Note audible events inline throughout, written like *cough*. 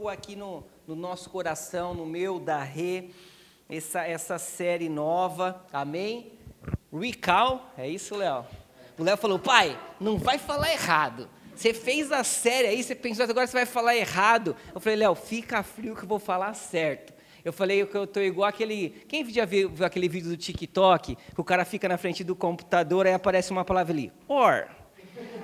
colocou aqui no, no nosso coração, no meu, da Rê, essa, essa série nova, amém? Recall, é isso, Léo? O Léo falou, pai, não vai falar errado. Você fez a série aí, você pensou, agora você vai falar errado. Eu falei, Léo, fica frio que eu vou falar certo. Eu falei que eu estou igual aquele. Quem já viu, viu, aquele vídeo do TikTok? Que o cara fica na frente do computador, aí aparece uma palavra ali, or.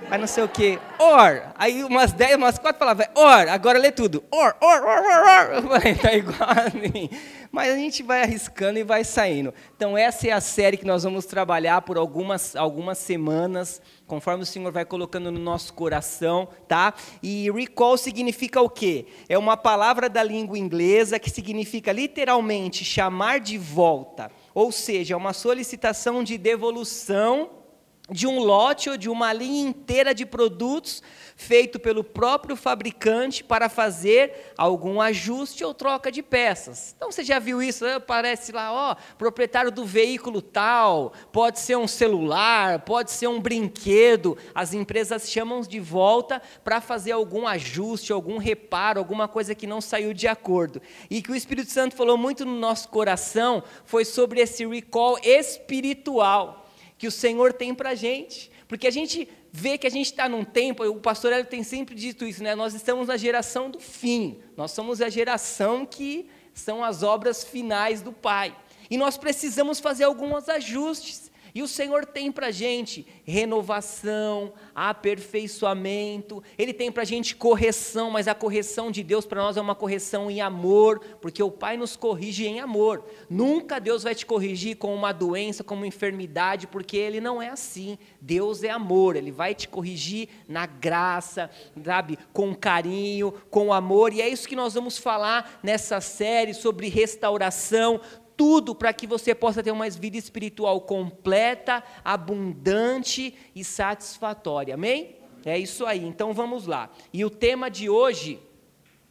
Aí não sei o que, or. Aí umas dez, umas quatro palavras, or. Agora lê tudo, or, or, or, or, or. Falei, tá igual a mim. Mas a gente vai arriscando e vai saindo. Então, essa é a série que nós vamos trabalhar por algumas, algumas semanas, conforme o Senhor vai colocando no nosso coração, tá? E recall significa o quê? É uma palavra da língua inglesa que significa literalmente chamar de volta. Ou seja, é uma solicitação de devolução de um lote ou de uma linha inteira de produtos feito pelo próprio fabricante para fazer algum ajuste ou troca de peças. Então você já viu isso? Aparece lá, ó, proprietário do veículo tal, pode ser um celular, pode ser um brinquedo. As empresas chamam de volta para fazer algum ajuste, algum reparo, alguma coisa que não saiu de acordo. E que o Espírito Santo falou muito no nosso coração foi sobre esse recall espiritual que o Senhor tem para a gente. Porque a gente vê que a gente está num tempo, o pastor Hélio tem sempre dito isso, né? Nós estamos na geração do fim. Nós somos a geração que são as obras finais do Pai. E nós precisamos fazer alguns ajustes. E o Senhor tem para a gente renovação, aperfeiçoamento, Ele tem para a gente correção, mas a correção de Deus para nós é uma correção em amor, porque o Pai nos corrige em amor. Nunca Deus vai te corrigir com uma doença, com uma enfermidade, porque Ele não é assim. Deus é amor, Ele vai te corrigir na graça, sabe, com carinho, com amor, e é isso que nós vamos falar nessa série sobre restauração tudo para que você possa ter uma vida espiritual completa, abundante e satisfatória. Amém? É isso aí. Então vamos lá. E o tema de hoje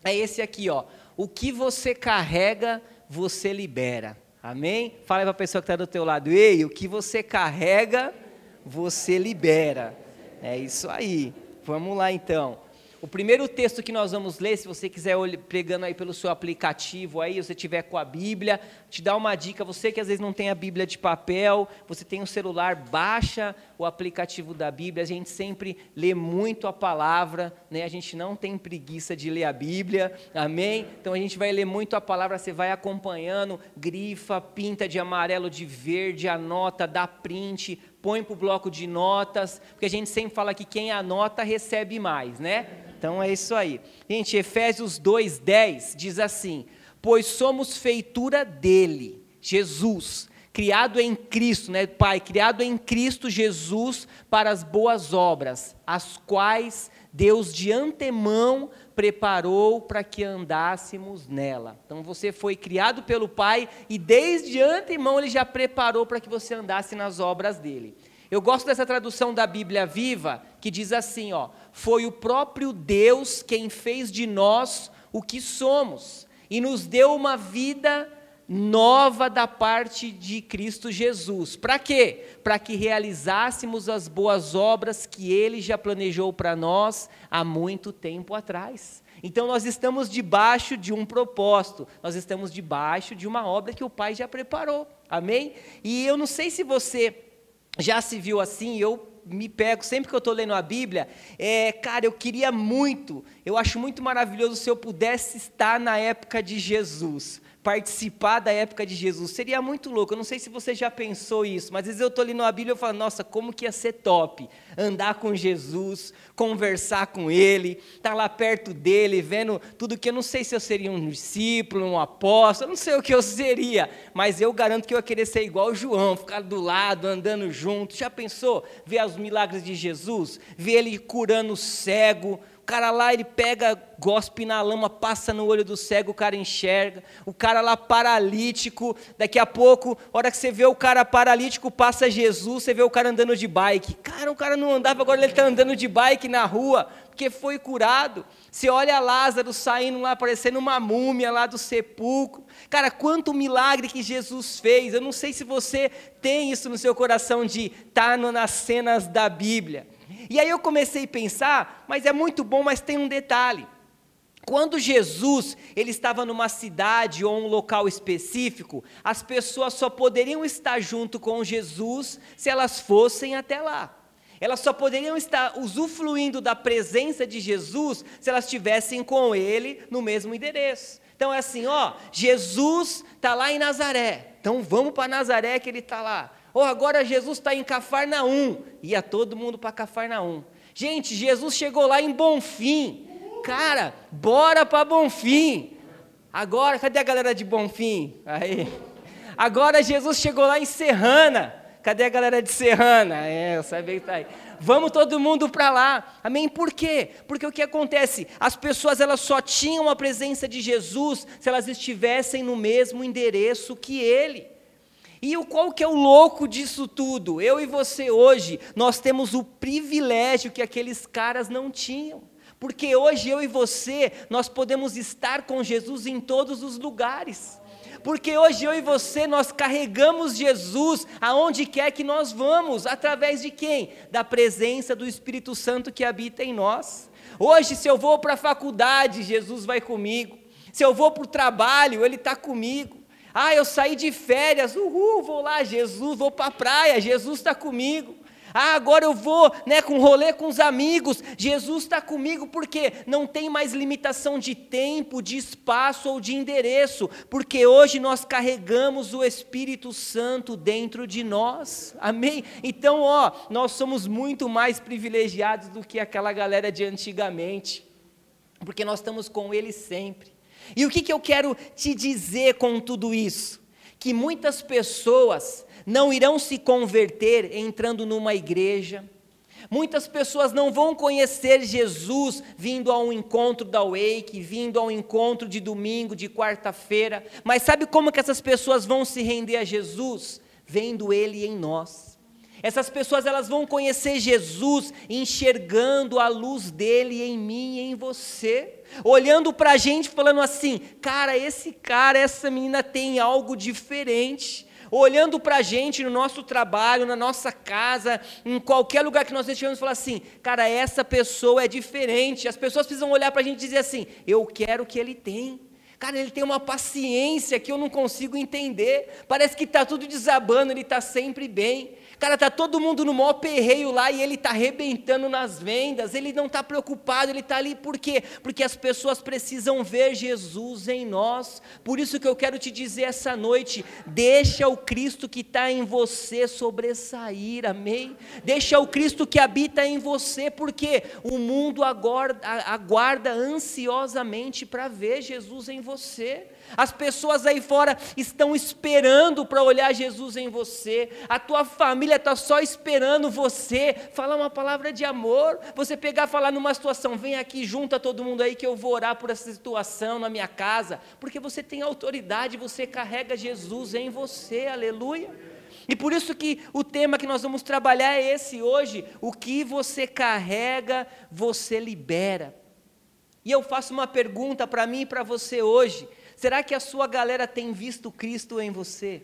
é esse aqui, ó. O que você carrega, você libera. Amém? Fala para a pessoa que está do teu lado. Ei, o que você carrega, você libera. É isso aí. Vamos lá então. O primeiro texto que nós vamos ler, se você quiser pregando aí pelo seu aplicativo aí, você tiver com a Bíblia, te dá uma dica, você que às vezes não tem a Bíblia de papel, você tem um celular, baixa o aplicativo da Bíblia, a gente sempre lê muito a palavra, né? A gente não tem preguiça de ler a Bíblia. Amém? Então a gente vai ler muito a palavra, você vai acompanhando, grifa, pinta de amarelo, de verde, anota, dá print, põe para o bloco de notas, porque a gente sempre fala que quem anota recebe mais, né? Então é isso aí. Gente, Efésios 2:10 diz assim: "Pois somos feitura dele, Jesus, criado em Cristo, né, Pai, criado em Cristo Jesus para as boas obras, as quais Deus de antemão preparou para que andássemos nela. Então você foi criado pelo Pai e desde antemão ele já preparou para que você andasse nas obras dele. Eu gosto dessa tradução da Bíblia Viva, que diz assim, ó: "Foi o próprio Deus quem fez de nós o que somos e nos deu uma vida nova da parte de Cristo Jesus. Para quê? Para que realizássemos as boas obras que ele já planejou para nós há muito tempo atrás. Então nós estamos debaixo de um propósito, nós estamos debaixo de uma obra que o Pai já preparou. Amém? E eu não sei se você já se viu assim, eu me pego, sempre que eu estou lendo a Bíblia, é, cara, eu queria muito, eu acho muito maravilhoso se eu pudesse estar na época de Jesus participar da época de Jesus. Seria muito louco. Eu não sei se você já pensou isso, mas às vezes eu estou lendo a Bíblia e falo, nossa, como que ia ser top andar com Jesus, conversar com Ele, estar tá lá perto dele, vendo tudo que eu não sei se eu seria um discípulo, um apóstolo, eu não sei o que eu seria, mas eu garanto que eu ia querer ser igual João, ficar do lado, andando junto. Já pensou ver os milagres de Jesus? Ver ele curando o cego, cara lá, ele pega, gospe na lama, passa no olho do cego, o cara enxerga. O cara lá paralítico, daqui a pouco, hora que você vê o cara paralítico, passa Jesus, você vê o cara andando de bike. Cara, o cara não andava, agora ele está andando de bike na rua, porque foi curado. Você olha Lázaro saindo lá, parecendo uma múmia lá do sepulcro. Cara, quanto milagre que Jesus fez. Eu não sei se você tem isso no seu coração de estar tá nas cenas da Bíblia. E aí eu comecei a pensar, mas é muito bom, mas tem um detalhe. Quando Jesus ele estava numa cidade ou um local específico, as pessoas só poderiam estar junto com Jesus se elas fossem até lá. Elas só poderiam estar usufruindo da presença de Jesus se elas estivessem com ele no mesmo endereço. Então é assim, ó, Jesus está lá em Nazaré, então vamos para Nazaré que ele está lá. Ou oh, agora Jesus está em Cafarnaum, ia todo mundo para Cafarnaum. Gente, Jesus chegou lá em Bonfim, cara, bora para Bonfim. Agora, cadê a galera de Bonfim? Aí. Agora Jesus chegou lá em Serrana. Cadê a galera de Serrana? É, sabia que tá aí. Vamos todo mundo para lá. Amém? Por quê? Porque o que acontece? As pessoas elas só tinham a presença de Jesus se elas estivessem no mesmo endereço que ele. E o qual que é o louco disso tudo? Eu e você hoje, nós temos o privilégio que aqueles caras não tinham. Porque hoje eu e você, nós podemos estar com Jesus em todos os lugares porque hoje eu e você nós carregamos Jesus aonde quer que nós vamos, através de quem? Da presença do Espírito Santo que habita em nós. Hoje, se eu vou para a faculdade, Jesus vai comigo. Se eu vou para o trabalho, Ele está comigo. Ah, eu saí de férias, uhul, vou lá, Jesus, vou para a praia, Jesus está comigo. Ah, agora eu vou né, com rolê com os amigos. Jesus está comigo porque não tem mais limitação de tempo, de espaço ou de endereço, porque hoje nós carregamos o Espírito Santo dentro de nós. Amém? Então, ó, nós somos muito mais privilegiados do que aquela galera de antigamente, porque nós estamos com Ele sempre. E o que, que eu quero te dizer com tudo isso? Que muitas pessoas não irão se converter entrando numa igreja. Muitas pessoas não vão conhecer Jesus vindo ao encontro da Wake, vindo ao encontro de domingo, de quarta-feira. Mas sabe como que essas pessoas vão se render a Jesus? Vendo Ele em nós. Essas pessoas elas vão conhecer Jesus enxergando a luz dele em mim e em você, olhando para a gente falando assim, cara, esse cara, essa menina tem algo diferente olhando para a gente no nosso trabalho, na nossa casa, em qualquer lugar que nós estejamos, falar assim: cara, essa pessoa é diferente. As pessoas precisam olhar para a gente e dizer assim: eu quero o que ele tem. Cara, ele tem uma paciência que eu não consigo entender. Parece que está tudo desabando, ele está sempre bem. Cara, tá todo mundo no maior perreio lá e ele está arrebentando nas vendas, ele não está preocupado, ele está ali por quê? Porque as pessoas precisam ver Jesus em nós. Por isso que eu quero te dizer essa noite: deixa o Cristo que está em você sobressair, amém? Deixa o Cristo que habita em você, porque o mundo aguarda ansiosamente para ver Jesus em você. As pessoas aí fora estão esperando para olhar Jesus em você. A tua família está só esperando você falar uma palavra de amor. Você pegar, falar numa situação, vem aqui, junta todo mundo aí que eu vou orar por essa situação na minha casa, porque você tem autoridade, você carrega Jesus em você. Aleluia. E por isso que o tema que nós vamos trabalhar é esse hoje: o que você carrega, você libera. E eu faço uma pergunta para mim e para você hoje. Será que a sua galera tem visto Cristo em você?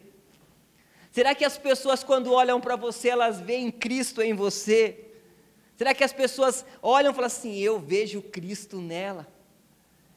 Será que as pessoas, quando olham para você, elas veem Cristo em você? Será que as pessoas olham e falam assim: Eu vejo Cristo nela?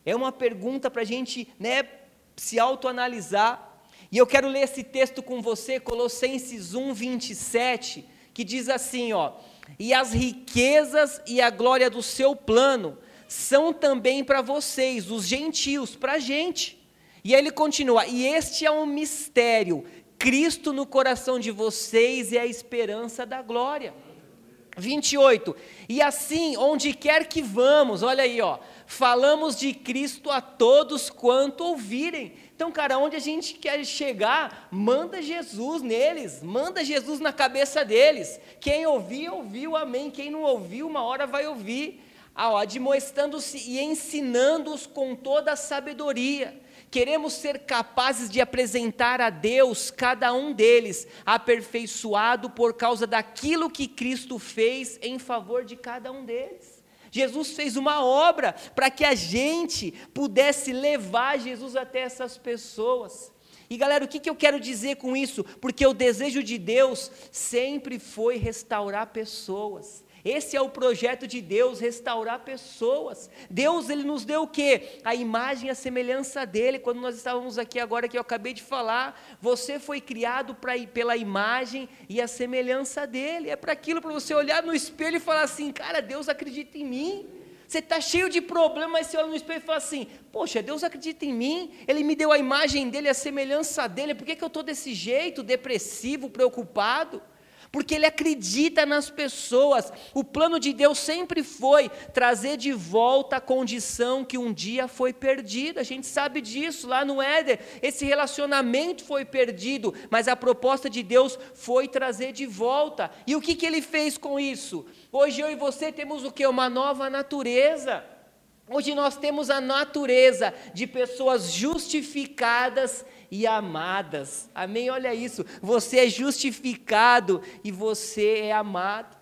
É uma pergunta para a gente né, se autoanalisar. E eu quero ler esse texto com você, Colossenses 1, 27, que diz assim: ó, E as riquezas e a glória do seu plano são também para vocês, os gentios, para a gente. E aí ele continua: e este é um mistério, Cristo no coração de vocês é a esperança da glória. 28. E assim, onde quer que vamos, olha aí, ó, falamos de Cristo a todos quanto ouvirem. Então, cara, onde a gente quer chegar, manda Jesus neles, manda Jesus na cabeça deles. Quem ouvir, ouviu, amém. Quem não ouviu, uma hora vai ouvir. Ah, admoestando-se e ensinando-os com toda a sabedoria queremos ser capazes de apresentar a Deus cada um deles aperfeiçoado por causa daquilo que Cristo fez em favor de cada um deles. Jesus fez uma obra para que a gente pudesse levar Jesus até essas pessoas. E galera, o que, que eu quero dizer com isso? Porque o desejo de Deus sempre foi restaurar pessoas. Esse é o projeto de Deus, restaurar pessoas. Deus, ele nos deu o quê? A imagem e a semelhança dele. Quando nós estávamos aqui agora que eu acabei de falar, você foi criado pra, pela imagem e a semelhança dele. É para aquilo para você olhar no espelho e falar assim: "Cara, Deus acredita em mim". Você está cheio de problemas, mas você olha no espelho e fala assim: Poxa, Deus acredita em mim, Ele me deu a imagem dele, a semelhança dele, por que, que eu estou desse jeito, depressivo, preocupado? Porque ele acredita nas pessoas. O plano de Deus sempre foi trazer de volta a condição que um dia foi perdida. A gente sabe disso lá no Éder. Esse relacionamento foi perdido, mas a proposta de Deus foi trazer de volta. E o que, que ele fez com isso? Hoje eu e você temos o que? Uma nova natureza. Hoje nós temos a natureza de pessoas justificadas e amadas. Amém? Olha isso. Você é justificado e você é amado.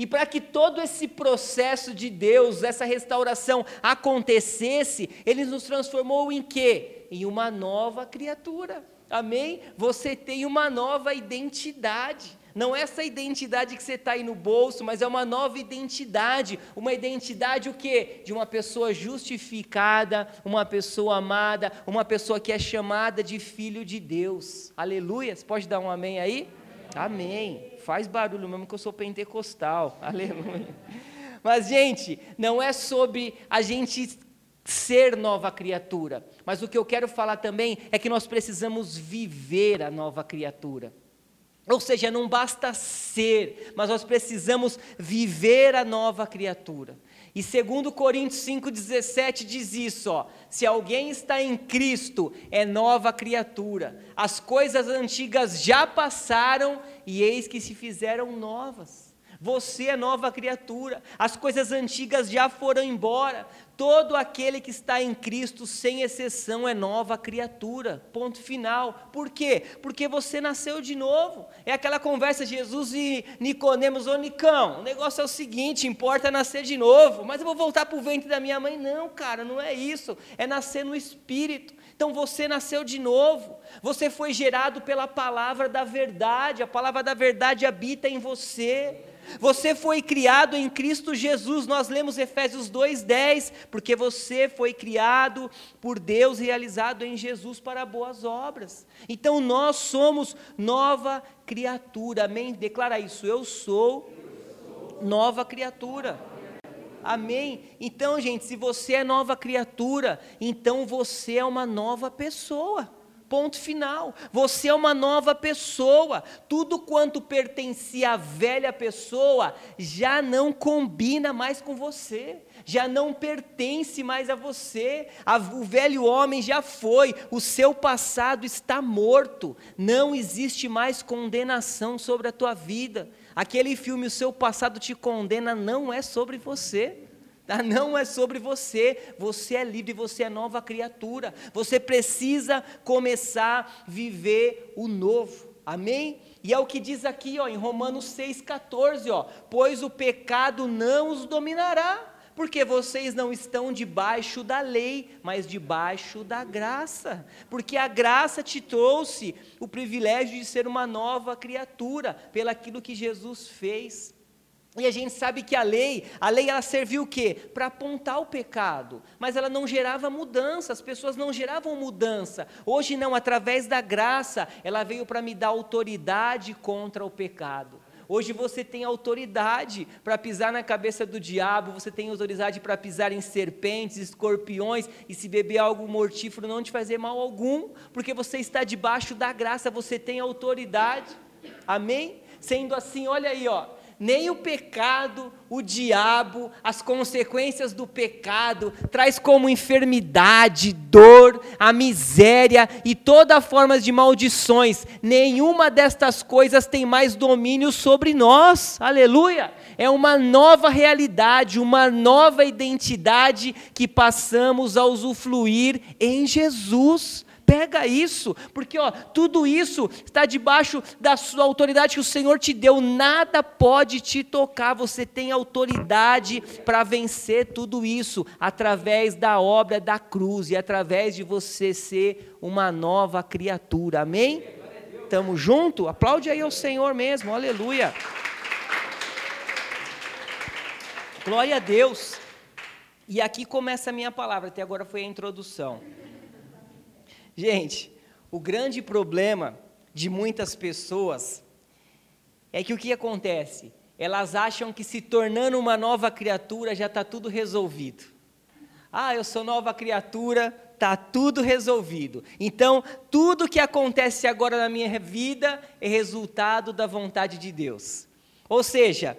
E para que todo esse processo de Deus, essa restauração acontecesse, ele nos transformou em quê? Em uma nova criatura. Amém? Você tem uma nova identidade. Não é essa identidade que você está aí no bolso, mas é uma nova identidade. Uma identidade o quê? De uma pessoa justificada, uma pessoa amada, uma pessoa que é chamada de filho de Deus. Aleluia. Você pode dar um amém aí? Amém. Faz barulho mesmo que eu sou pentecostal. *laughs* Aleluia. Mas, gente, não é sobre a gente ser nova criatura. Mas o que eu quero falar também é que nós precisamos viver a nova criatura. Ou seja, não basta ser, mas nós precisamos viver a nova criatura. E segundo Coríntios 5:17 diz isso, ó: se alguém está em Cristo, é nova criatura. As coisas antigas já passaram e eis que se fizeram novas. Você é nova criatura. As coisas antigas já foram embora. Todo aquele que está em Cristo, sem exceção, é nova criatura. Ponto final. Por quê? Porque você nasceu de novo. É aquela conversa Jesus e Nicodemos, ô Nicão, o negócio é o seguinte, importa nascer de novo, mas eu vou voltar para o ventre da minha mãe. Não, cara, não é isso. É nascer no Espírito. Então você nasceu de novo. Você foi gerado pela palavra da verdade. A palavra da verdade habita em você. Você foi criado em Cristo Jesus. Nós lemos Efésios 2:10, porque você foi criado por Deus, realizado em Jesus para boas obras. Então nós somos nova criatura. Amém? Declara isso. Eu sou nova criatura. Amém? Então, gente, se você é nova criatura, então você é uma nova pessoa. Ponto final. Você é uma nova pessoa. Tudo quanto pertencia à velha pessoa já não combina mais com você, já não pertence mais a você. o velho homem já foi, o seu passado está morto. Não existe mais condenação sobre a tua vida. Aquele filme, o seu passado te condena, não é sobre você. Tá? Não é sobre você, você é livre, você é nova criatura. Você precisa começar a viver o novo. Amém? E é o que diz aqui, ó, em Romanos 6,14, ó, pois o pecado não os dominará, porque vocês não estão debaixo da lei, mas debaixo da graça. Porque a graça te trouxe o privilégio de ser uma nova criatura, pelaquilo que Jesus fez. E a gente sabe que a lei, a lei ela serviu o quê? Para apontar o pecado, mas ela não gerava mudança, as pessoas não geravam mudança. Hoje não, através da graça, ela veio para me dar autoridade contra o pecado. Hoje você tem autoridade para pisar na cabeça do diabo, você tem autoridade para pisar em serpentes, escorpiões e se beber algo mortífero não te fazer mal algum, porque você está debaixo da graça, você tem autoridade. Amém? Sendo assim, olha aí, ó, nem o pecado, o diabo, as consequências do pecado, traz como enfermidade, dor, a miséria e toda forma de maldições. Nenhuma destas coisas tem mais domínio sobre nós. Aleluia! É uma nova realidade, uma nova identidade que passamos a usufruir em Jesus. Pega isso, porque ó, tudo isso está debaixo da sua autoridade que o Senhor te deu, nada pode te tocar, você tem autoridade para vencer tudo isso através da obra da cruz e através de você ser uma nova criatura, amém? Estamos junto? Aplaude aí ao Senhor mesmo, aleluia. Glória a Deus. E aqui começa a minha palavra, até agora foi a introdução. Gente, o grande problema de muitas pessoas é que o que acontece? Elas acham que se tornando uma nova criatura já está tudo resolvido. Ah, eu sou nova criatura, está tudo resolvido. Então, tudo que acontece agora na minha vida é resultado da vontade de Deus. Ou seja,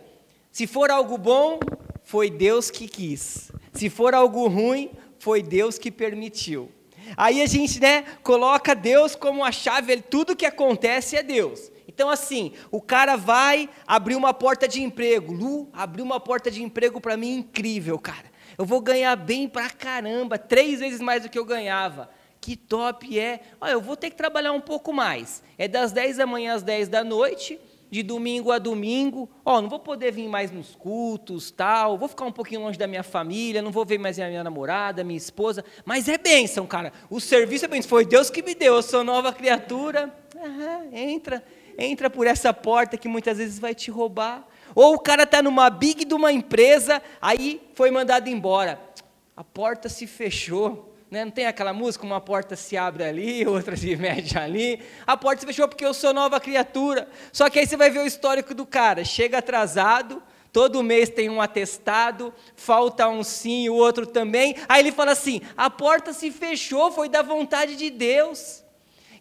se for algo bom, foi Deus que quis. Se for algo ruim, foi Deus que permitiu. Aí a gente, né, coloca Deus como a chave, tudo que acontece é Deus. Então, assim, o cara vai abrir uma porta de emprego. Lu, abriu uma porta de emprego para mim incrível, cara. Eu vou ganhar bem pra caramba, três vezes mais do que eu ganhava. Que top é. Olha, eu vou ter que trabalhar um pouco mais. É das 10 da manhã às 10 da noite, de domingo a domingo. Ó, não vou poder vir mais nos cultos, tal. Vou ficar um pouquinho longe da minha família, não vou ver mais a minha namorada, minha esposa. Mas é bênção, cara. O serviço é bênção. Foi Deus que me deu. Eu sou nova criatura. Uhum, entra entra por essa porta que muitas vezes vai te roubar. Ou o cara está numa big de uma empresa, aí foi mandado embora. A porta se fechou. Né? Não tem aquela música, uma porta se abre ali, *laughs* outra se mete ali. A porta se fechou porque eu sou nova criatura. Só que aí você vai ver o histórico do cara. Chega atrasado, todo mês tem um atestado, falta um sim, o outro também. Aí ele fala assim: a porta se fechou, foi da vontade de Deus.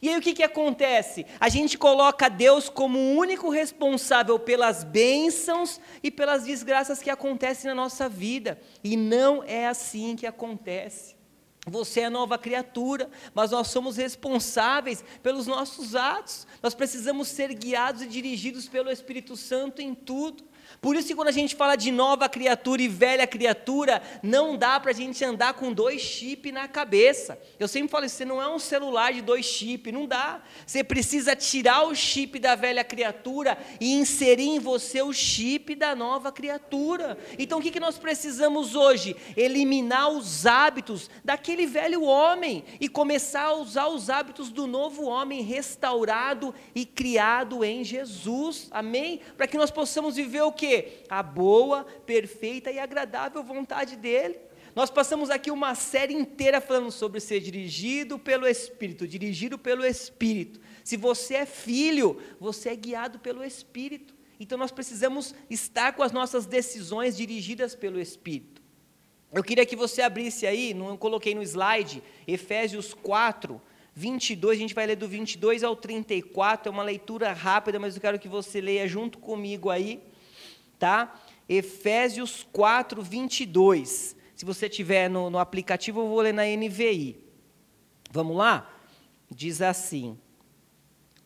E aí o que, que acontece? A gente coloca Deus como o único responsável pelas bênçãos e pelas desgraças que acontecem na nossa vida. E não é assim que acontece. Você é nova criatura, mas nós somos responsáveis pelos nossos atos. Nós precisamos ser guiados e dirigidos pelo Espírito Santo em tudo. Por isso que quando a gente fala de nova criatura e velha criatura, não dá para a gente andar com dois chips na cabeça. Eu sempre falo isso, você não é um celular de dois chips, não dá. Você precisa tirar o chip da velha criatura e inserir em você o chip da nova criatura. Então o que, que nós precisamos hoje? Eliminar os hábitos daquele velho homem e começar a usar os hábitos do novo homem restaurado e criado em Jesus. Amém? Para que nós possamos viver o que? A boa, perfeita e agradável vontade dele. Nós passamos aqui uma série inteira falando sobre ser dirigido pelo Espírito, dirigido pelo Espírito. Se você é filho, você é guiado pelo Espírito. Então nós precisamos estar com as nossas decisões dirigidas pelo Espírito. Eu queria que você abrisse aí, não coloquei no slide, Efésios 4, 22, a gente vai ler do 22 ao 34, é uma leitura rápida, mas eu quero que você leia junto comigo aí tá? Efésios 4, 22. Se você tiver no, no aplicativo, eu vou ler na NVI. Vamos lá? Diz assim: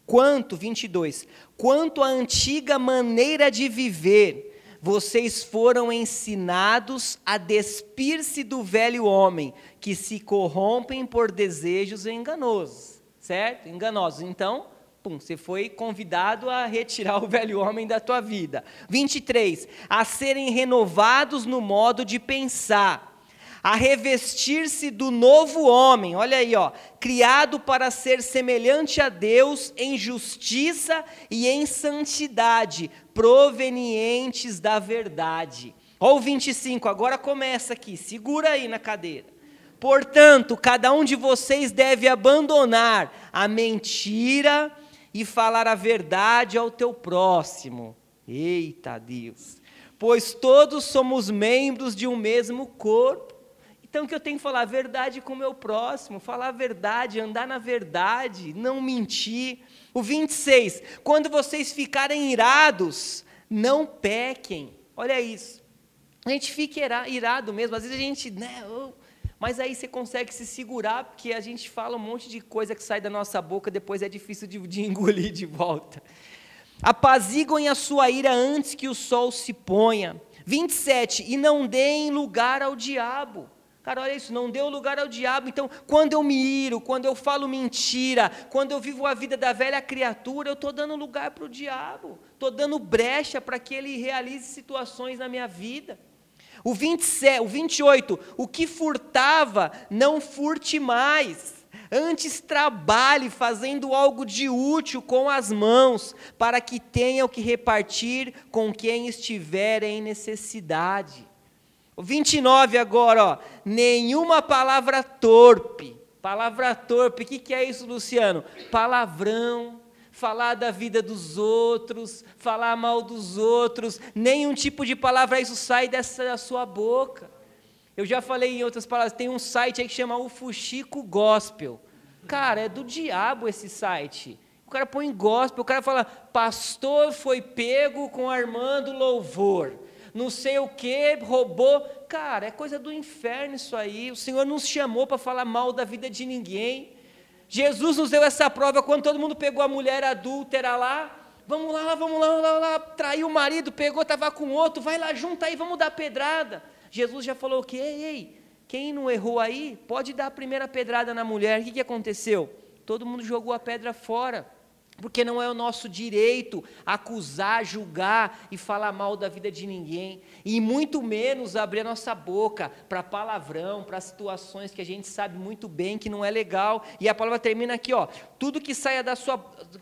Quanto, 22, quanto à antiga maneira de viver, vocês foram ensinados a despir-se do velho homem, que se corrompem por desejos enganosos. Certo? Enganosos. Então, Pum, você foi convidado a retirar *laughs* o velho homem da tua vida. 23. A serem renovados no modo de pensar, a revestir-se do novo homem, olha aí, ó, criado para ser semelhante a Deus em justiça e em santidade, provenientes da verdade. Ó o 25, agora começa aqui, segura aí na cadeira. Portanto, cada um de vocês deve abandonar a mentira e falar a verdade ao teu próximo. Eita Deus! Pois todos somos membros de um mesmo corpo. Então, que eu tenho que falar a verdade com o meu próximo, falar a verdade, andar na verdade, não mentir. O 26, quando vocês ficarem irados, não pequem. Olha isso. A gente fica irado mesmo, às vezes a gente, né, oh, mas aí você consegue se segurar, porque a gente fala um monte de coisa que sai da nossa boca, depois é difícil de, de *laughs* engolir de volta. Apaziguem a sua ira antes que o sol se ponha. 27. E não deem lugar ao diabo. Cara, olha isso, não deu lugar ao diabo. Então, quando eu me iro, quando eu falo mentira, quando eu vivo a vida da velha criatura, eu estou dando lugar para o diabo. Estou dando brecha para que ele realize situações na minha vida. O, 27, o 28, o que furtava, não furte mais. Antes trabalhe fazendo algo de útil com as mãos, para que tenha o que repartir com quem estiver em necessidade. O 29 agora, ó. Nenhuma palavra torpe. Palavra torpe, o que, que é isso, Luciano? Palavrão, falar da vida dos outros, falar mal dos outros, nenhum tipo de palavra isso sai dessa sua boca. Eu já falei em outras palavras, tem um site aí que chama o Fuxico Gospel. Cara, é do diabo esse site. O cara põe gospel, o cara fala, pastor foi pego com armando louvor. Não sei o que, roubou. Cara, é coisa do inferno isso aí. O Senhor nos chamou para falar mal da vida de ninguém. Jesus nos deu essa prova quando todo mundo pegou a mulher adúltera lá. Vamos lá, vamos lá, vamos lá, lá. traiu o marido, pegou, estava com outro, vai lá, junta aí, vamos dar pedrada. Jesus já falou que, ei, ei, quem não errou aí, pode dar a primeira pedrada na mulher. O que, que aconteceu? Todo mundo jogou a pedra fora. Porque não é o nosso direito acusar, julgar e falar mal da vida de ninguém, e muito menos abrir a nossa boca para palavrão, para situações que a gente sabe muito bem que não é legal. E a palavra termina aqui, ó: tudo que saia da sua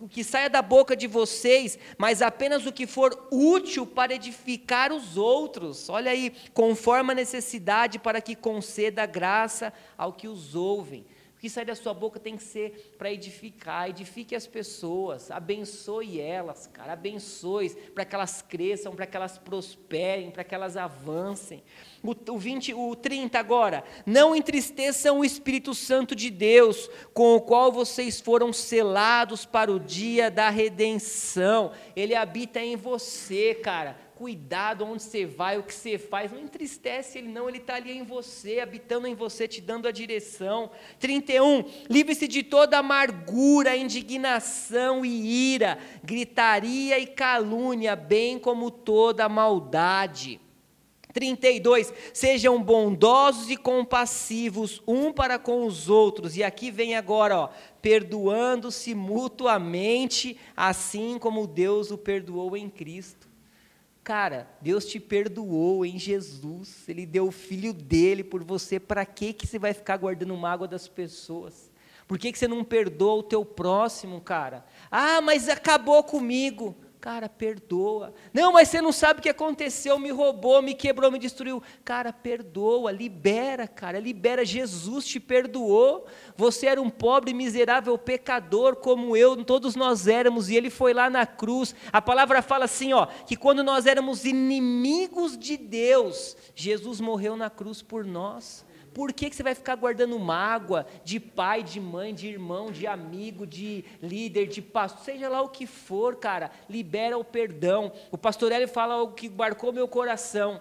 que saia da boca de vocês, mas apenas o que for útil para edificar os outros. Olha aí, conforme a necessidade para que conceda graça ao que os ouvem que sai da sua boca tem que ser para edificar, edifique as pessoas, abençoe elas, cara, abençoe para que elas cresçam, para que elas prosperem, para que elas avancem. O, o, 20, o 30 agora, não entristeçam o Espírito Santo de Deus, com o qual vocês foram selados para o dia da redenção. Ele habita em você, cara cuidado onde você vai, o que você faz. Não entristece ele, não. Ele está ali em você, habitando em você, te dando a direção. 31. Livre-se de toda amargura, indignação e ira, gritaria e calúnia, bem como toda maldade. 32. Sejam bondosos e compassivos um para com os outros. E aqui vem agora, perdoando-se mutuamente, assim como Deus o perdoou em Cristo. Cara, Deus te perdoou em Jesus, Ele deu o filho dele por você, para que, que você vai ficar guardando mágoa das pessoas? Por que, que você não perdoa o teu próximo, cara? Ah, mas acabou comigo. Cara, perdoa. Não, mas você não sabe o que aconteceu, me roubou, me quebrou, me destruiu. Cara, perdoa, libera, cara, libera. Jesus te perdoou. Você era um pobre, miserável pecador como eu, todos nós éramos, e ele foi lá na cruz. A palavra fala assim, ó, que quando nós éramos inimigos de Deus, Jesus morreu na cruz por nós. Por que, que você vai ficar guardando mágoa de pai, de mãe, de irmão, de amigo, de líder, de pastor, seja lá o que for, cara, libera o perdão. O pastor Hélio fala algo que marcou meu coração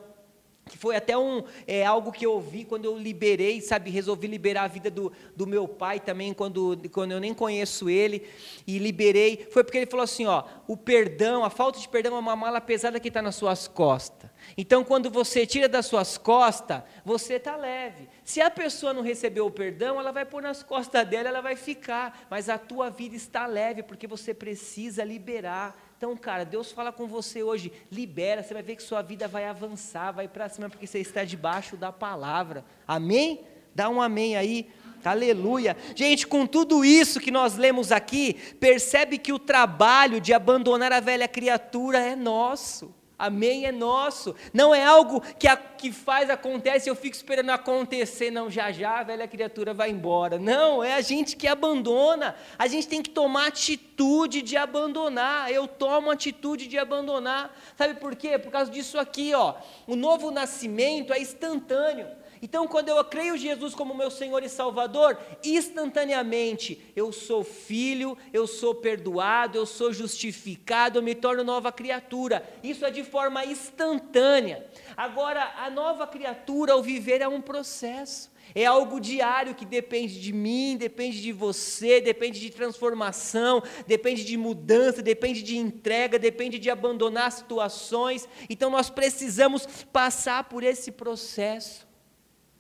que foi até um, é, algo que eu ouvi quando eu liberei, sabe, resolvi liberar a vida do, do meu pai também, quando, quando eu nem conheço ele, e liberei, foi porque ele falou assim, ó, o perdão, a falta de perdão é uma mala pesada que está nas suas costas, então quando você tira das suas costas, você está leve, se a pessoa não recebeu o perdão, ela vai pôr nas costas dela, ela vai ficar, mas a tua vida está leve, porque você precisa liberar, então, cara, Deus fala com você hoje, libera, você vai ver que sua vida vai avançar, vai para cima, porque você está debaixo da palavra. Amém? Dá um amém aí. Aleluia. Gente, com tudo isso que nós lemos aqui, percebe que o trabalho de abandonar a velha criatura é nosso. Amém é nosso. Não é algo que, a, que faz, acontece, eu fico esperando acontecer. Não, já já a velha criatura vai embora. Não, é a gente que abandona. A gente tem que tomar atitude de abandonar. Eu tomo atitude de abandonar. Sabe por quê? Por causa disso aqui, ó. O novo nascimento é instantâneo. Então, quando eu creio Jesus como meu Senhor e Salvador, instantaneamente eu sou filho, eu sou perdoado, eu sou justificado, eu me torno nova criatura. Isso é de forma instantânea. Agora, a nova criatura, ao viver, é um processo. É algo diário que depende de mim, depende de você, depende de transformação, depende de mudança, depende de entrega, depende de abandonar situações. Então nós precisamos passar por esse processo.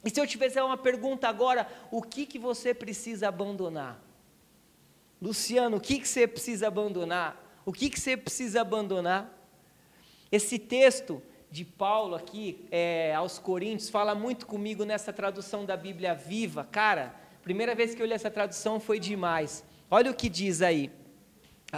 E se eu te fizer uma pergunta agora, o que, que você precisa abandonar? Luciano, o que, que você precisa abandonar? O que, que você precisa abandonar? Esse texto de Paulo aqui, é, aos Coríntios, fala muito comigo nessa tradução da Bíblia viva. Cara, primeira vez que eu li essa tradução foi demais. Olha o que diz aí.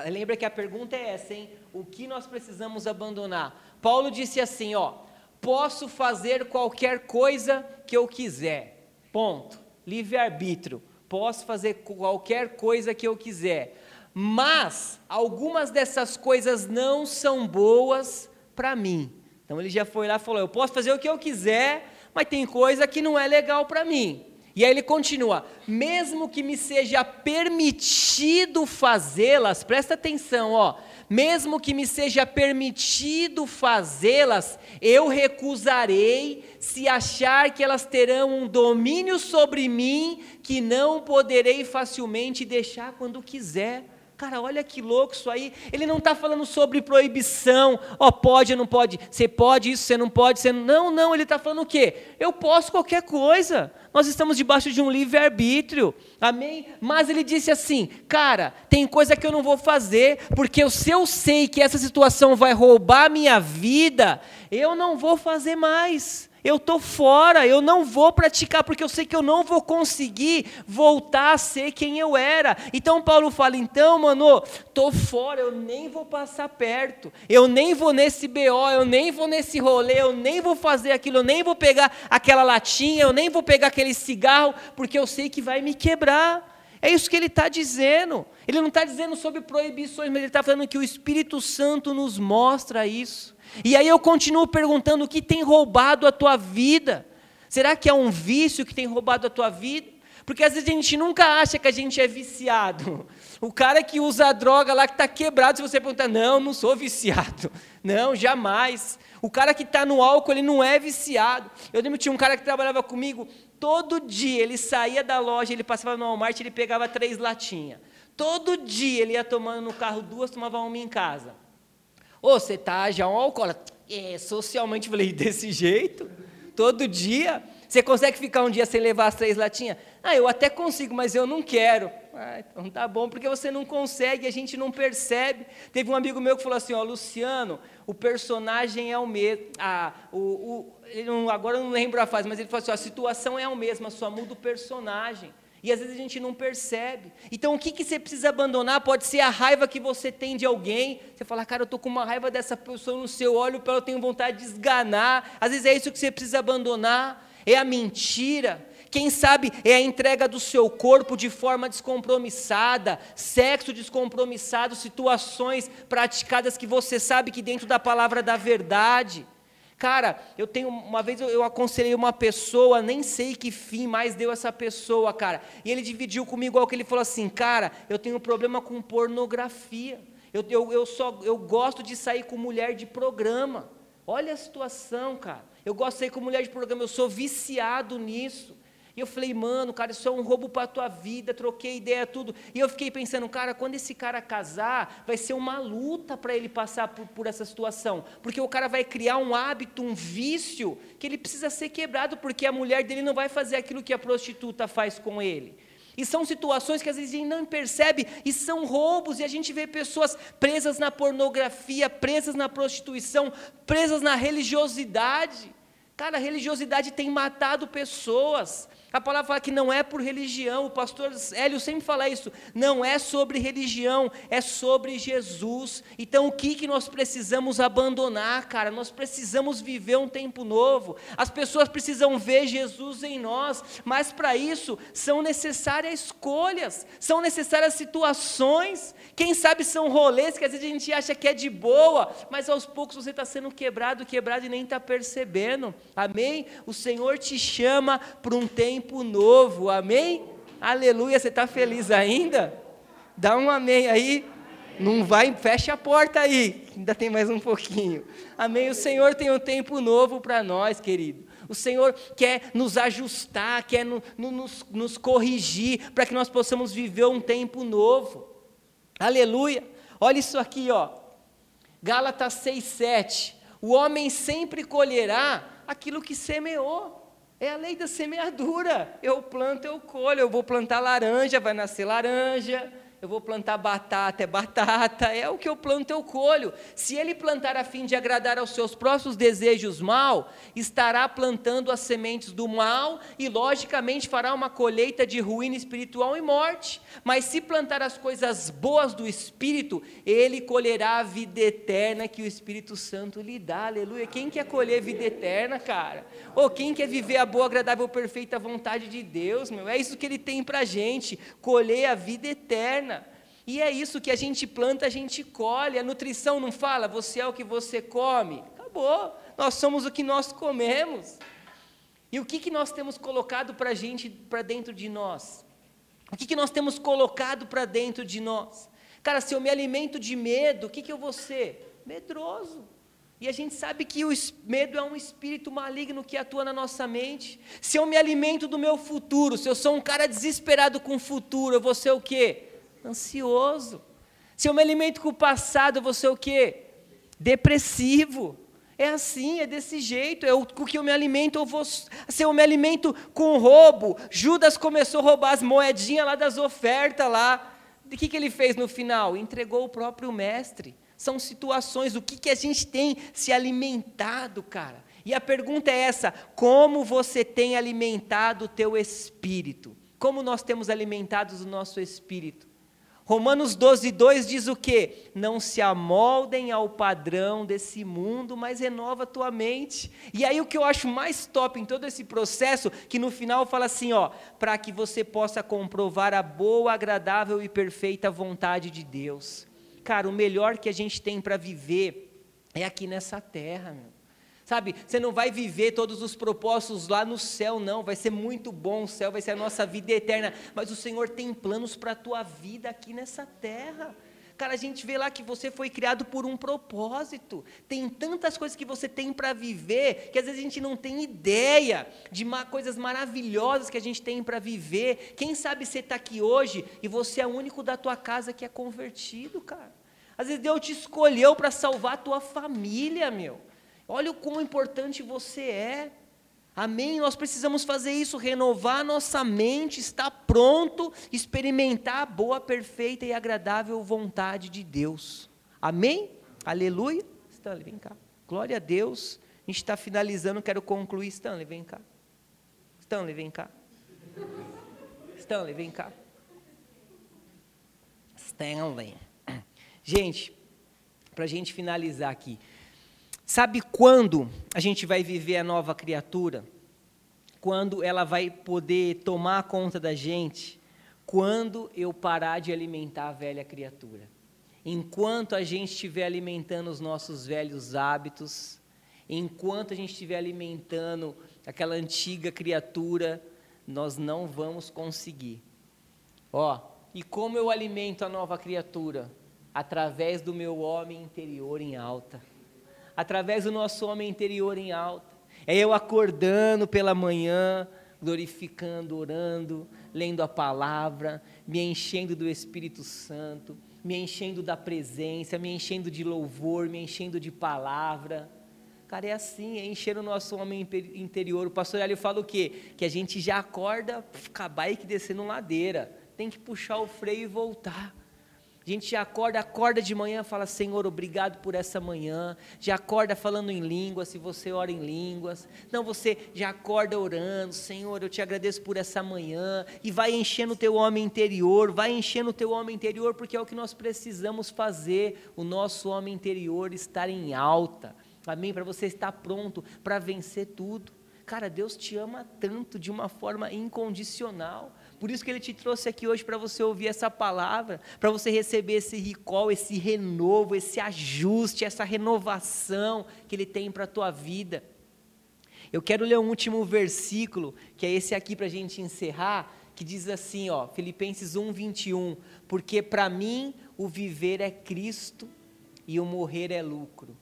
Lembra que a pergunta é essa, hein? O que nós precisamos abandonar? Paulo disse assim, ó: posso fazer qualquer coisa que eu quiser. Ponto. Livre-arbítrio. Posso fazer qualquer coisa que eu quiser. Mas algumas dessas coisas não são boas para mim. Então ele já foi lá e falou: Eu posso fazer o que eu quiser, mas tem coisa que não é legal para mim. E aí ele continua: mesmo que me seja permitido fazê-las, presta atenção, ó, mesmo que me seja permitido fazê-las, eu recusarei se achar que elas terão um domínio sobre mim que não poderei facilmente deixar quando quiser. Cara, olha que louco isso aí. Ele não está falando sobre proibição. Ó, oh, pode ou não pode? Você pode isso, você não pode, você não. Não, ele está falando o quê? Eu posso qualquer coisa. Nós estamos debaixo de um livre-arbítrio. Amém? Mas ele disse assim: cara, tem coisa que eu não vou fazer, porque se eu sei que essa situação vai roubar minha vida, eu não vou fazer mais eu estou fora, eu não vou praticar, porque eu sei que eu não vou conseguir voltar a ser quem eu era. Então Paulo fala: então, mano, estou fora, eu nem vou passar perto, eu nem vou nesse BO, eu nem vou nesse rolê, eu nem vou fazer aquilo, eu nem vou pegar aquela latinha, eu nem vou pegar aquele cigarro, porque eu sei que vai me quebrar. É isso que ele está dizendo. Ele não está dizendo sobre proibições, mas ele está falando que o Espírito Santo nos mostra isso. E aí eu continuo perguntando: o que tem roubado a tua vida? Será que é um vício que tem roubado a tua vida? Porque às vezes a gente nunca acha que a gente é viciado. O cara que usa a droga lá que está quebrado, se você perguntar, não, não sou viciado. *laughs* Não, jamais. O cara que está no álcool, ele não é viciado. Eu lembro que tinha um cara que trabalhava comigo, todo dia ele saía da loja, ele passava no Walmart, ele pegava três latinhas. Todo dia ele ia tomando no carro duas, tomava uma em casa. Ô, você tá já um alcoólatra. É, socialmente falei, *laughs* desse jeito? Todo dia? Você consegue ficar um dia sem levar as três latinhas? Ah, eu até consigo, mas eu não quero. Ah, então tá bom, porque você não consegue, a gente não percebe. Teve um amigo meu que falou assim, ó, Luciano, o personagem é o mesmo. Ah, o, o, agora eu não lembro a fase, mas ele falou assim, ó, a situação é a mesma, só muda o personagem. E às vezes a gente não percebe. Então o que, que você precisa abandonar? Pode ser a raiva que você tem de alguém. Você fala, cara, eu estou com uma raiva dessa pessoa no seu olho, eu tenho vontade de esganar. Às vezes é isso que você precisa abandonar. É a mentira. Quem sabe é a entrega do seu corpo de forma descompromissada, sexo descompromissado, situações praticadas que você sabe que dentro da palavra da verdade. Cara, eu tenho uma vez eu, eu, aconselhei uma pessoa, nem sei que fim mais deu essa pessoa, cara. E ele dividiu comigo algo que ele falou assim, cara, eu tenho um problema com pornografia. Eu, eu, eu só eu gosto de sair com mulher de programa. Olha a situação, cara. Eu gosto de sair com mulher de programa, eu sou viciado nisso. E eu falei, mano, cara, isso é um roubo para a tua vida, troquei ideia, tudo. E eu fiquei pensando, cara, quando esse cara casar, vai ser uma luta para ele passar por, por, essa situação. Porque o cara vai criar um hábito, um vício, que ele precisa ser quebrado, porque a mulher dele não vai fazer aquilo que a prostituta faz com ele. E são situações que às vezes a gente não percebe, e são roubos, e a gente vê pessoas presas na pornografia, presas na prostituição, presas na religiosidade. Cara, a religiosidade tem matado pessoas. A palavra fala que não é por religião, o pastor Hélio sempre fala isso, não é sobre religião, é sobre Jesus. Então o que, que nós precisamos abandonar, cara? Nós precisamos viver um tempo novo, as pessoas precisam ver Jesus em nós, mas para isso são necessárias escolhas, são necessárias situações, quem sabe são rolês que às vezes a gente acha que é de boa, mas aos poucos você está sendo quebrado, quebrado e nem está percebendo, amém? O Senhor te chama para um tempo tempo novo, amém? Aleluia, você está feliz ainda? Dá um amém aí. Não vai, fecha a porta aí, ainda tem mais um pouquinho. Amém? O Senhor tem um tempo novo para nós, querido. O Senhor quer nos ajustar, quer no, no, nos, nos corrigir, para que nós possamos viver um tempo novo. Aleluia. Olha isso aqui, ó. Gálatas 6, 7. O homem sempre colherá aquilo que semeou. É a lei da semeadura. Eu planto, eu colho. Eu vou plantar laranja, vai nascer laranja. Eu vou plantar batata, é batata, é o que eu planto, eu colho. Se ele plantar a fim de agradar aos seus próprios desejos mal, estará plantando as sementes do mal e, logicamente, fará uma colheita de ruína espiritual e morte. Mas se plantar as coisas boas do Espírito, ele colherá a vida eterna que o Espírito Santo lhe dá. Aleluia. Quem quer colher vida eterna, cara? Ou quem quer viver a boa, agradável, perfeita vontade de Deus, meu? É isso que ele tem para gente, colher a vida eterna. E é isso que a gente planta, a gente colhe. A nutrição não fala, você é o que você come. Acabou. Nós somos o que nós comemos. E o que, que nós temos colocado para gente, para dentro de nós? O que, que nós temos colocado para dentro de nós? Cara, se eu me alimento de medo, o que, que eu vou ser? Medroso. E a gente sabe que o medo é um espírito maligno que atua na nossa mente. Se eu me alimento do meu futuro, se eu sou um cara desesperado com o futuro, eu vou ser o quê? Ansioso. Se eu me alimento com o passado, eu vou ser o quê? Depressivo. É assim, é desse jeito. É o que eu me alimento, eu vou. Se eu me alimento com roubo, Judas começou a roubar as moedinhas lá das ofertas lá. O que, que ele fez no final? Entregou o próprio mestre. São situações, o que, que a gente tem se alimentado, cara? E a pergunta é essa: como você tem alimentado o teu espírito? Como nós temos alimentado o nosso espírito? Romanos 12, 2 diz o quê? Não se amoldem ao padrão desse mundo, mas renova a tua mente. E aí o que eu acho mais top em todo esse processo, que no final fala assim, ó, para que você possa comprovar a boa, agradável e perfeita vontade de Deus. Cara, o melhor que a gente tem para viver é aqui nessa terra, meu. Sabe, você não vai viver todos os propósitos lá no céu, não. Vai ser muito bom, o céu vai ser a nossa vida eterna. Mas o Senhor tem planos para a tua vida aqui nessa terra. Cara, a gente vê lá que você foi criado por um propósito. Tem tantas coisas que você tem para viver que às vezes a gente não tem ideia de coisas maravilhosas que a gente tem para viver. Quem sabe você está aqui hoje e você é o único da tua casa que é convertido, cara. Às vezes Deus te escolheu para salvar a tua família, meu. Olha o quão importante você é. Amém? Nós precisamos fazer isso, renovar nossa mente, estar pronto, experimentar a boa, perfeita e agradável vontade de Deus. Amém? Aleluia. Stanley, vem cá. Glória a Deus. A gente está finalizando, quero concluir. Stanley, vem cá. Stanley, vem cá. Stanley, vem cá. Stanley. Gente, para a gente finalizar aqui. Sabe quando a gente vai viver a nova criatura? Quando ela vai poder tomar conta da gente? Quando eu parar de alimentar a velha criatura. Enquanto a gente estiver alimentando os nossos velhos hábitos, enquanto a gente estiver alimentando aquela antiga criatura, nós não vamos conseguir. Ó, e como eu alimento a nova criatura? Através do meu homem interior em alta através do nosso homem interior em alta. É eu acordando pela manhã, glorificando, orando, lendo a palavra, me enchendo do Espírito Santo, me enchendo da presença, me enchendo de louvor, me enchendo de palavra. Cara, é assim, é encher o nosso homem interior. O pastor Ali fala o quê? Que a gente já acorda com a bike descendo ladeira. Tem que puxar o freio e voltar. A gente já acorda, acorda de manhã, fala Senhor, obrigado por essa manhã. Já acorda falando em línguas, se você ora em línguas. Não, você já acorda orando, Senhor, eu te agradeço por essa manhã. E vai enchendo o teu homem interior, vai enchendo o teu homem interior, porque é o que nós precisamos fazer, o nosso homem interior estar em alta. Amém? Para você estar pronto para vencer tudo. Cara, Deus te ama tanto de uma forma incondicional. Por isso que ele te trouxe aqui hoje para você ouvir essa palavra, para você receber esse recall, esse renovo, esse ajuste, essa renovação que ele tem para a tua vida. Eu quero ler um último versículo, que é esse aqui para a gente encerrar, que diz assim, ó, Filipenses 1, 21, porque para mim o viver é Cristo e o morrer é lucro.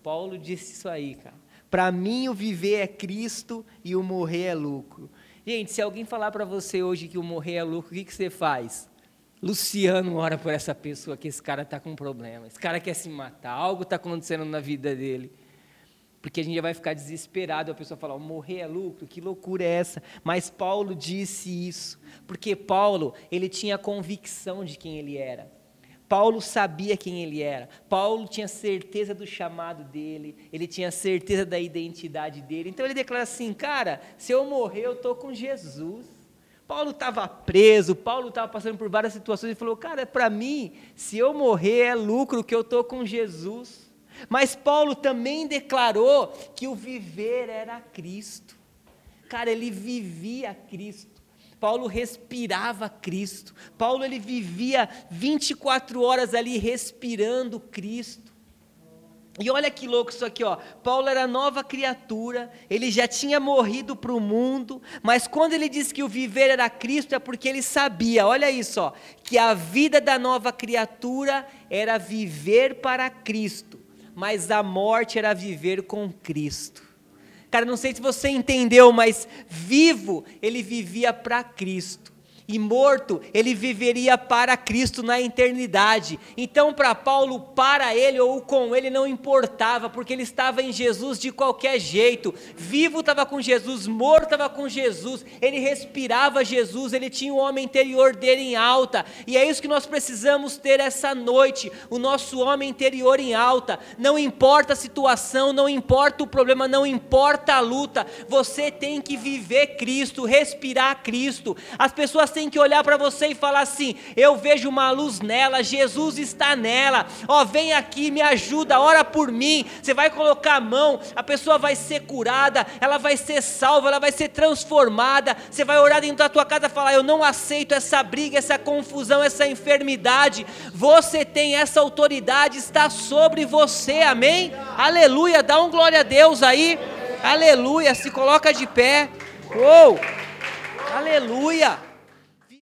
Paulo disse isso aí, cara. Para mim o viver é Cristo e o morrer é lucro. Gente, se alguém falar para você hoje que o morrer é lucro, o que, que você faz? Luciano ora por essa pessoa que esse cara está com um problema. Esse cara quer se matar, algo está acontecendo na vida dele. Porque a gente já vai ficar desesperado, a pessoa fala, morrer é lucro, que loucura é essa? Mas Paulo disse isso, porque Paulo, ele tinha convicção de quem ele era. Paulo sabia quem ele era. Paulo tinha certeza do chamado dele, ele tinha certeza da identidade dele. Então ele declara assim: "Cara, se eu morrer, eu tô com Jesus". Paulo estava preso, Paulo estava passando por várias situações e falou: "Cara, para mim, se eu morrer é lucro que eu tô com Jesus". Mas Paulo também declarou que o viver era Cristo. Cara, ele vivia Cristo. Paulo respirava Cristo. Paulo ele vivia 24 horas ali respirando Cristo. E olha que louco isso aqui, ó. Paulo era nova criatura, ele já tinha morrido para o mundo, mas quando ele disse que o viver era Cristo é porque ele sabia, olha isso, ó, que a vida da nova criatura era viver para Cristo, mas a morte era viver com Cristo. Cara, não sei se você entendeu, mas vivo ele vivia para Cristo e morto, ele viveria para Cristo na eternidade. Então, para Paulo, para ele ou com ele não importava, porque ele estava em Jesus de qualquer jeito. Vivo estava com Jesus, morto estava com Jesus, ele respirava Jesus, ele tinha o homem interior dele em alta. E é isso que nós precisamos ter essa noite: o nosso homem interior em alta. Não importa a situação, não importa o problema, não importa a luta, você tem que viver Cristo, respirar Cristo. As pessoas têm tem que olhar para você e falar assim: eu vejo uma luz nela, Jesus está nela. Ó, vem aqui, me ajuda, ora por mim. Você vai colocar a mão, a pessoa vai ser curada, ela vai ser salva, ela vai ser transformada. Você vai orar dentro da tua casa e falar: eu não aceito essa briga, essa confusão, essa enfermidade. Você tem essa autoridade, está sobre você, amém? Aleluia, dá um glória a Deus aí. Aleluia, se coloca de pé. Uou! Aleluia!